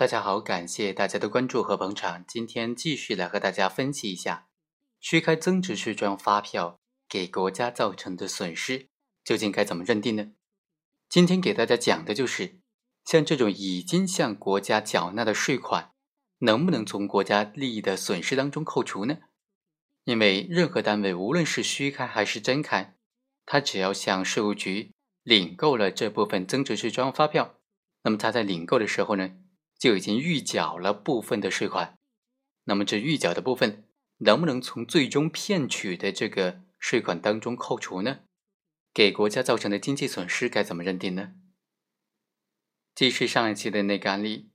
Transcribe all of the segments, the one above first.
大家好，感谢大家的关注和捧场。今天继续来和大家分析一下，虚开增值税专用发票给国家造成的损失，究竟该怎么认定呢？今天给大家讲的就是，像这种已经向国家缴纳的税款，能不能从国家利益的损失当中扣除呢？因为任何单位，无论是虚开还是真开，他只要向税务局领购了这部分增值税专用发票，那么他在领购的时候呢？就已经预缴了部分的税款，那么这预缴的部分能不能从最终骗取的这个税款当中扣除呢？给国家造成的经济损失该怎么认定呢？继续上一期的那个案例，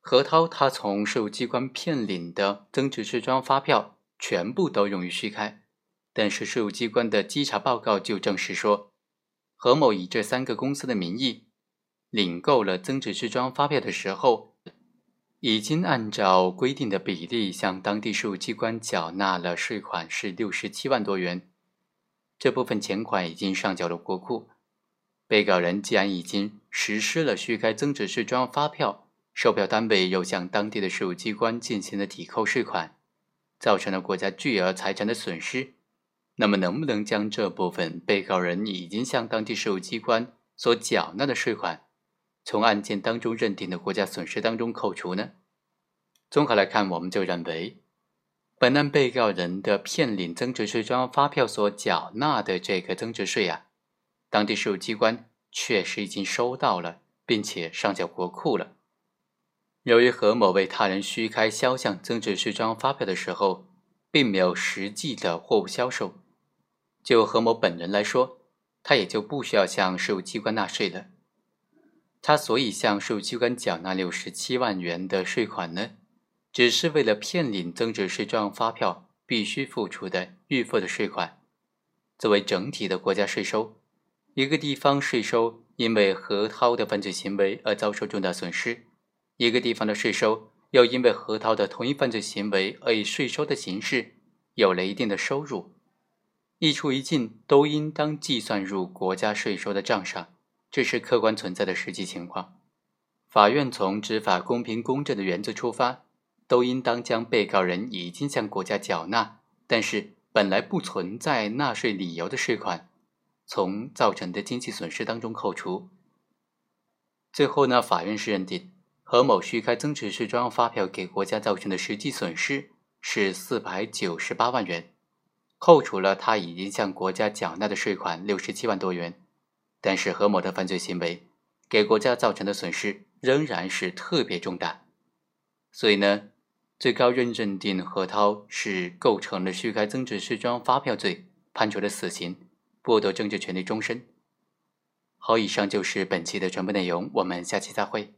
何涛他从税务机关骗领的增值税专用发票全部都用于虚开，但是税务机关的稽查报告就证实说，何某以这三个公司的名义。领购了增值税专用发票的时候，已经按照规定的比例向当地税务机关缴纳了税款是六十七万多元，这部分钱款已经上缴了国库。被告人既然已经实施了虚开增值税专用发票，售票单位又向当地的税务机关进行了抵扣税款，造成了国家巨额财产的损失，那么能不能将这部分被告人已经向当地税务机关所缴纳的税款？从案件当中认定的国家损失当中扣除呢？综合来看，我们就认为，本案被告人的骗领增值税专用发票所缴纳的这个增值税啊，当地税务机关确实已经收到了，并且上缴国库了。由于何某为他人虚开销项增值税专用发票的时候，并没有实际的货物销售，就何某本人来说，他也就不需要向税务机关纳税了。他所以向税务机关缴纳六十七万元的税款呢，只是为了骗领增值税专用发票必须付出的预付的税款。作为整体的国家税收，一个地方税收因为何涛的犯罪行为而遭受重大损失，一个地方的税收又因为何涛的同一犯罪行为而以税收的形式有了一定的收入，一出一进都应当计算入国家税收的账上。这是客观存在的实际情况。法院从执法公平公正的原则出发，都应当将被告人已经向国家缴纳，但是本来不存在纳税理由的税款，从造成的经济损失当中扣除。最后呢，法院是认定何某虚开增值税专用发票给国家造成的实际损失是四百九十八万元，扣除了他已经向国家缴纳的税款六十七万多元。但是何某的犯罪行为给国家造成的损失仍然是特别重大，所以呢，最高院认定何涛是构成了虚开增值税专用发票罪，判处了死刑，剥夺政治权利终身。好，以上就是本期的全部内容，我们下期再会。